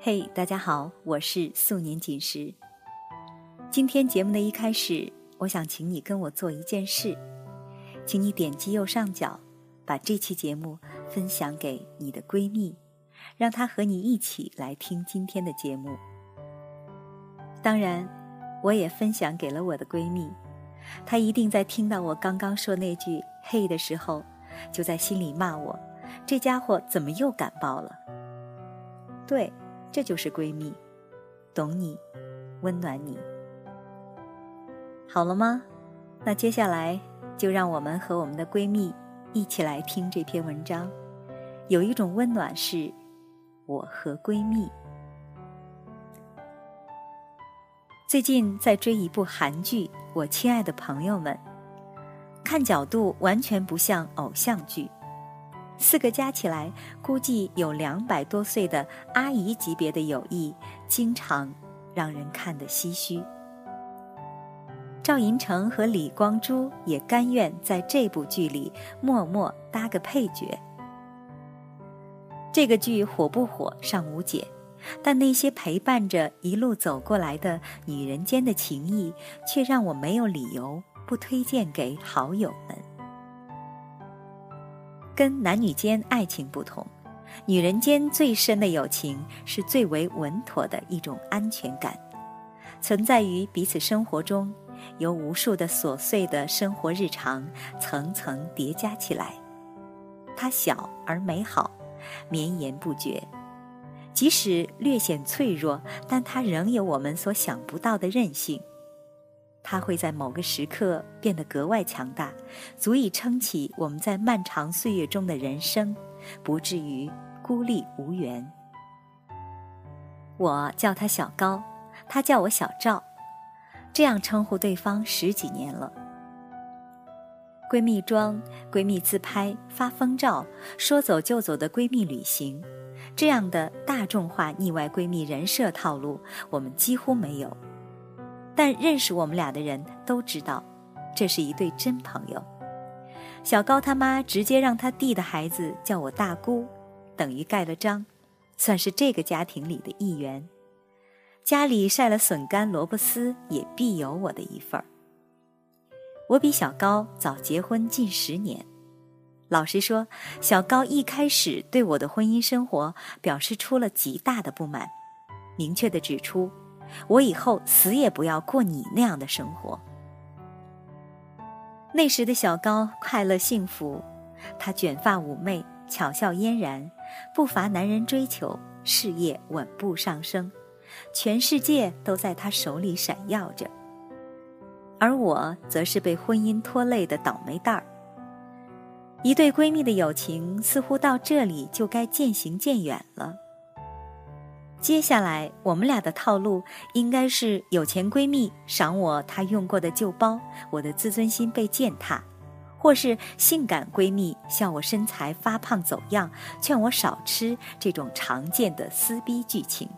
嘿，大家好，我是素年锦时。今天节目的一开始，我想请你跟我做一件事，请你点击右上角，把这期节目分享给你的闺蜜，让她和你一起来听今天的节目。当然，我也分享给了我的闺蜜，她一定在听到我刚刚说那句“嘿”的时候，就在心里骂我：“这家伙怎么又感冒了？”对。这就是闺蜜，懂你，温暖你。好了吗？那接下来就让我们和我们的闺蜜一起来听这篇文章。有一种温暖是，我和闺蜜。最近在追一部韩剧《我亲爱的朋友们》，看角度完全不像偶像剧。四个加起来，估计有两百多岁的阿姨级别的友谊，经常让人看得唏嘘。赵寅成和李光洙也甘愿在这部剧里默默搭个配角。这个剧火不火尚无解，但那些陪伴着一路走过来的女人间的情谊，却让我没有理由不推荐给好友们。跟男女间爱情不同，女人间最深的友情是最为稳妥的一种安全感，存在于彼此生活中，由无数的琐碎的生活日常层层叠加起来。它小而美好，绵延不绝，即使略显脆弱，但它仍有我们所想不到的韧性。它会在某个时刻变得格外强大，足以撑起我们在漫长岁月中的人生，不至于孤立无援。我叫他小高，他叫我小赵，这样称呼对方十几年了。闺蜜装、闺蜜自拍、发疯照、说走就走的闺蜜旅行，这样的大众化腻歪闺蜜人设套路，我们几乎没有。但认识我们俩的人都知道，这是一对真朋友。小高他妈直接让他弟的孩子叫我大姑，等于盖了章，算是这个家庭里的一员。家里晒了笋干萝卜丝，也必有我的一份儿。我比小高早结婚近十年，老实说，小高一开始对我的婚姻生活表示出了极大的不满，明确的指出。我以后死也不要过你那样的生活。那时的小高快乐幸福，她卷发妩媚，巧笑嫣然，不乏男人追求，事业稳步上升，全世界都在她手里闪耀着。而我则是被婚姻拖累的倒霉蛋儿。一对闺蜜的友情似乎到这里就该渐行渐远了。接下来，我们俩的套路应该是有钱闺蜜赏我她用过的旧包，我的自尊心被践踏；或是性感闺蜜笑我身材发胖走样，劝我少吃这种常见的撕逼剧情。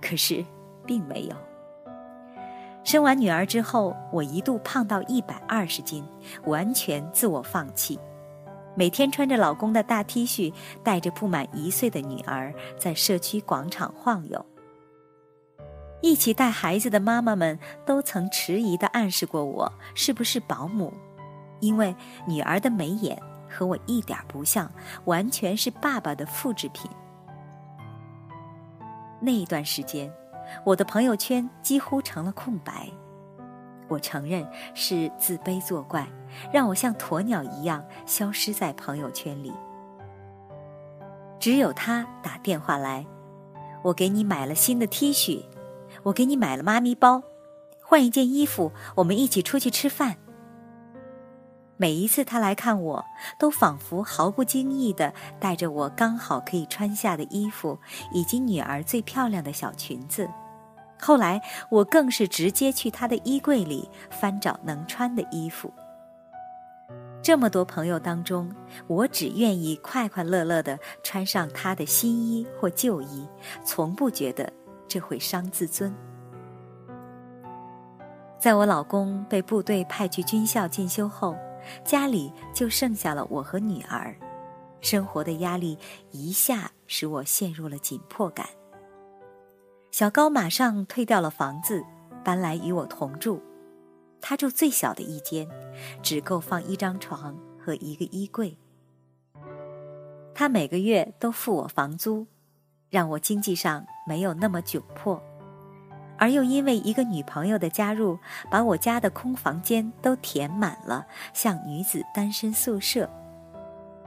可是，并没有。生完女儿之后，我一度胖到一百二十斤，完全自我放弃。每天穿着老公的大 T 恤，带着不满一岁的女儿在社区广场晃悠。一起带孩子的妈妈们都曾迟疑地暗示过我是不是保姆，因为女儿的眉眼和我一点不像，完全是爸爸的复制品。那一段时间，我的朋友圈几乎成了空白。我承认是自卑作怪，让我像鸵鸟一样消失在朋友圈里。只有他打电话来，我给你买了新的 T 恤，我给你买了妈咪包，换一件衣服，我们一起出去吃饭。每一次他来看我，都仿佛毫不经意地带着我刚好可以穿下的衣服，以及女儿最漂亮的小裙子。后来，我更是直接去他的衣柜里翻找能穿的衣服。这么多朋友当中，我只愿意快快乐乐地穿上他的新衣或旧衣，从不觉得这会伤自尊。在我老公被部队派去军校进修后，家里就剩下了我和女儿，生活的压力一下使我陷入了紧迫感。小高马上退掉了房子，搬来与我同住。他住最小的一间，只够放一张床和一个衣柜。他每个月都付我房租，让我经济上没有那么窘迫。而又因为一个女朋友的加入，把我家的空房间都填满了，像女子单身宿舍。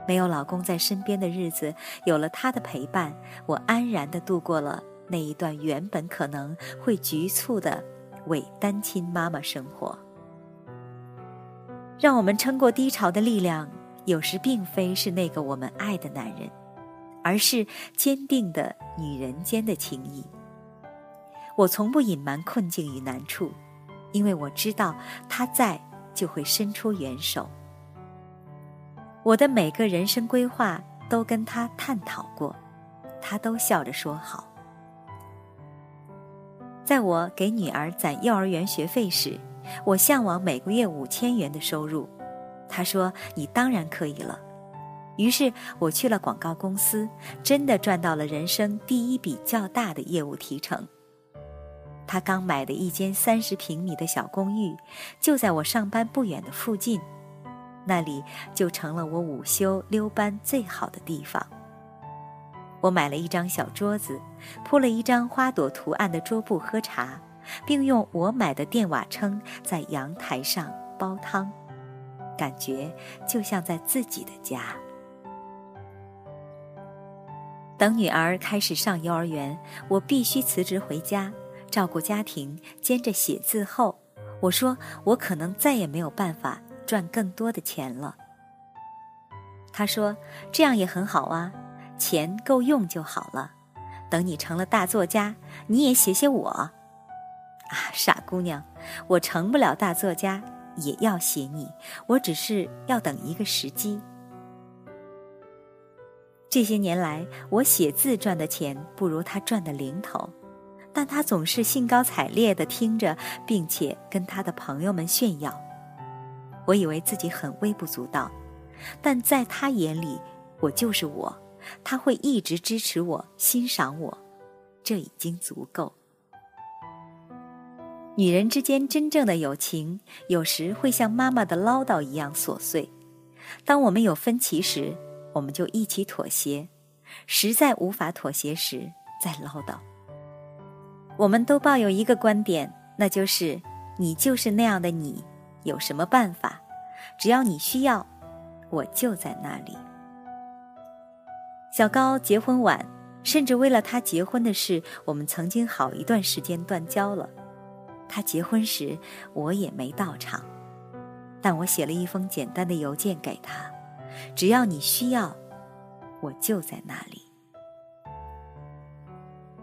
没有老公在身边的日子，有了他的陪伴，我安然地度过了那一段原本可能会局促的伪单亲妈妈生活。让我们撑过低潮的力量，有时并非是那个我们爱的男人，而是坚定的女人间的情谊。我从不隐瞒困境与难处，因为我知道他在就会伸出援手。我的每个人生规划都跟他探讨过，他都笑着说好。在我给女儿攒幼儿园学费时，我向往每个月五千元的收入。他说：“你当然可以了。”于是我去了广告公司，真的赚到了人生第一笔较大的业务提成。他刚买的一间三十平米的小公寓，就在我上班不远的附近，那里就成了我午休溜班最好的地方。我买了一张小桌子，铺了一张花朵图案的桌布喝茶，并用我买的电瓦称在阳台上煲汤，感觉就像在自己的家。等女儿开始上幼儿园，我必须辞职回家。照顾家庭，兼着写字后，我说我可能再也没有办法赚更多的钱了。他说：“这样也很好啊，钱够用就好了。等你成了大作家，你也写写我。”啊，傻姑娘，我成不了大作家，也要写你。我只是要等一个时机。这些年来，我写字赚的钱不如他赚的零头。但他总是兴高采烈的听着，并且跟他的朋友们炫耀。我以为自己很微不足道，但在他眼里，我就是我。他会一直支持我、欣赏我，这已经足够。女人之间真正的友情，有时会像妈妈的唠叨一样琐碎。当我们有分歧时，我们就一起妥协；实在无法妥协时，再唠叨。我们都抱有一个观点，那就是你就是那样的你，有什么办法？只要你需要，我就在那里。小高结婚晚，甚至为了他结婚的事，我们曾经好一段时间断交了。他结婚时，我也没到场，但我写了一封简单的邮件给他：只要你需要，我就在那里。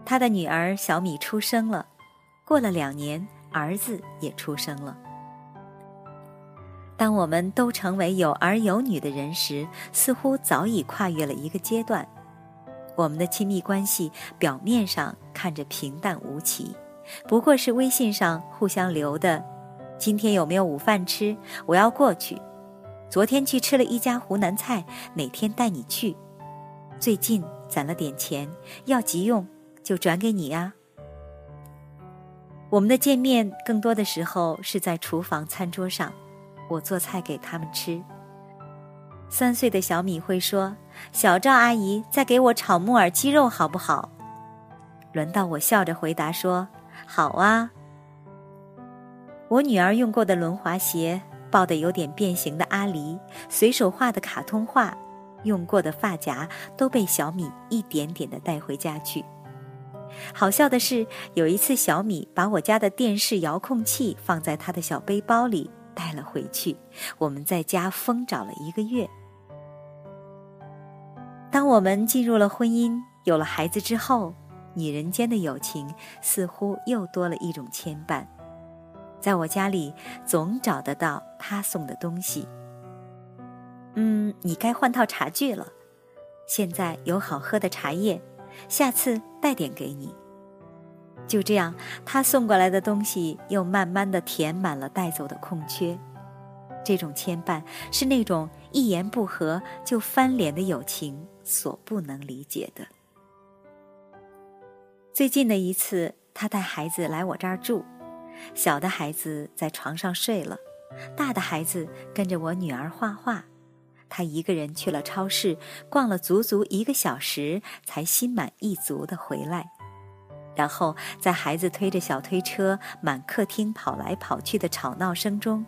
他的女儿小米出生了，过了两年，儿子也出生了。当我们都成为有儿有女的人时，似乎早已跨越了一个阶段。我们的亲密关系表面上看着平淡无奇，不过是微信上互相留的：“今天有没有午饭吃？我要过去。”“昨天去吃了一家湖南菜，哪天带你去？”“最近攒了点钱，要急用。”就转给你呀。我们的见面更多的时候是在厨房餐桌上，我做菜给他们吃。三岁的小米会说：“小赵阿姨，再给我炒木耳鸡肉好不好？”轮到我笑着回答说：“好啊。”我女儿用过的轮滑鞋，抱得有点变形的阿狸，随手画的卡通画，用过的发夹，都被小米一点点的带回家去。好笑的是，有一次小米把我家的电视遥控器放在他的小背包里带了回去，我们在家疯找了一个月。当我们进入了婚姻，有了孩子之后，女人间的友情似乎又多了一种牵绊。在我家里，总找得到他送的东西。嗯，你该换套茶具了。现在有好喝的茶叶。下次带点给你。就这样，他送过来的东西又慢慢的填满了带走的空缺。这种牵绊是那种一言不合就翻脸的友情所不能理解的。最近的一次，他带孩子来我这儿住，小的孩子在床上睡了，大的孩子跟着我女儿画画。他一个人去了超市，逛了足足一个小时，才心满意足的回来。然后在孩子推着小推车满客厅跑来跑去的吵闹声中，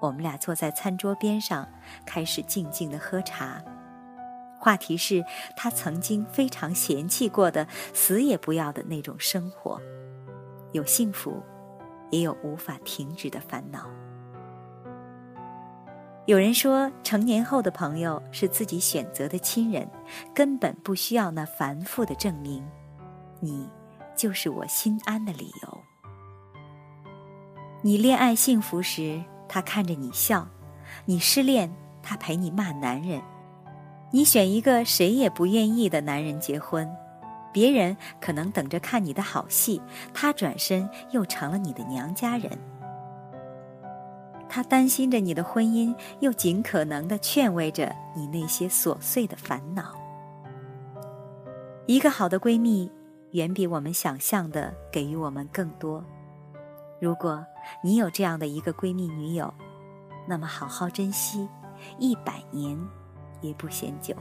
我们俩坐在餐桌边上，开始静静的喝茶。话题是他曾经非常嫌弃过的、死也不要的那种生活，有幸福，也有无法停止的烦恼。有人说，成年后的朋友是自己选择的亲人，根本不需要那繁复的证明。你，就是我心安的理由。你恋爱幸福时，他看着你笑；你失恋，他陪你骂男人。你选一个谁也不愿意的男人结婚，别人可能等着看你的好戏，他转身又成了你的娘家人。他担心着你的婚姻，又尽可能的劝慰着你那些琐碎的烦恼。一个好的闺蜜，远比我们想象的给予我们更多。如果你有这样的一个闺蜜女友，那么好好珍惜，一百年也不嫌久。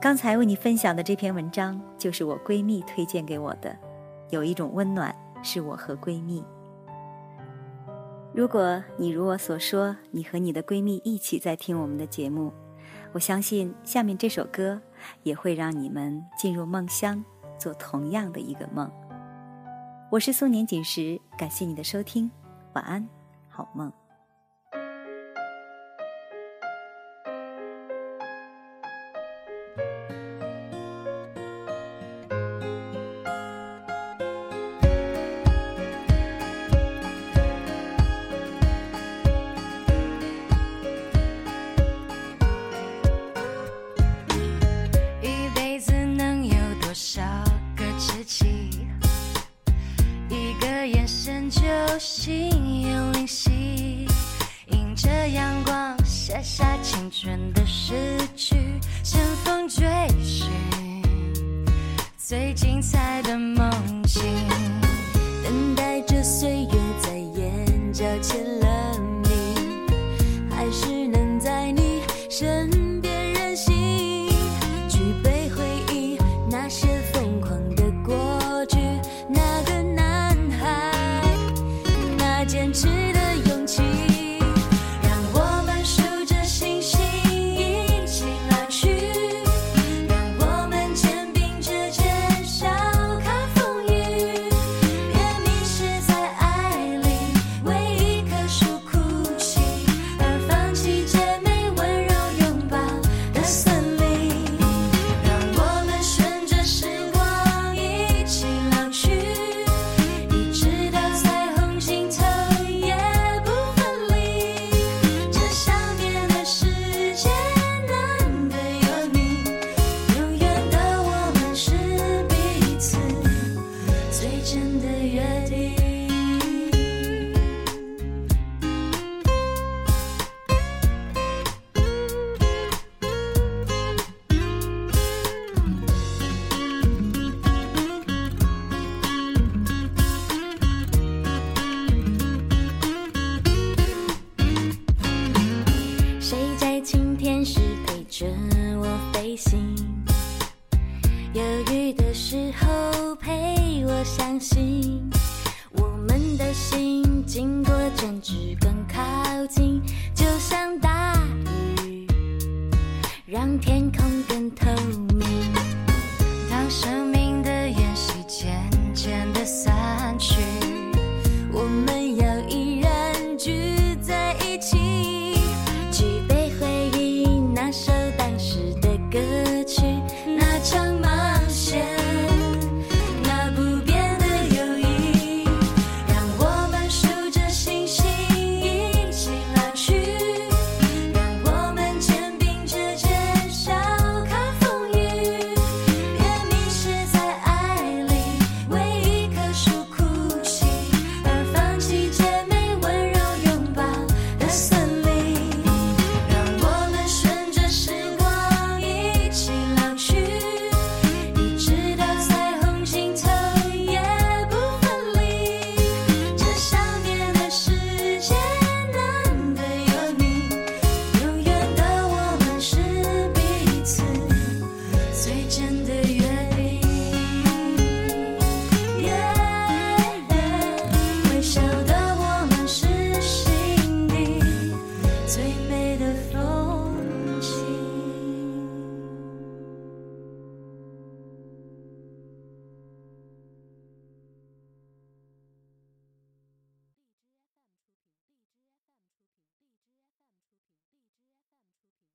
刚才为你分享的这篇文章，就是我闺蜜推荐给我的。有一种温暖，是我和闺蜜。如果你如我所说，你和你的闺蜜一起在听我们的节目，我相信下面这首歌也会让你们进入梦乡，做同样的一个梦。我是宋年锦时，感谢你的收听，晚安，好梦。心有灵犀迎着阳光写下青春的诗句乘风追寻最精彩的天空更透明当生命的烟火渐渐的散去。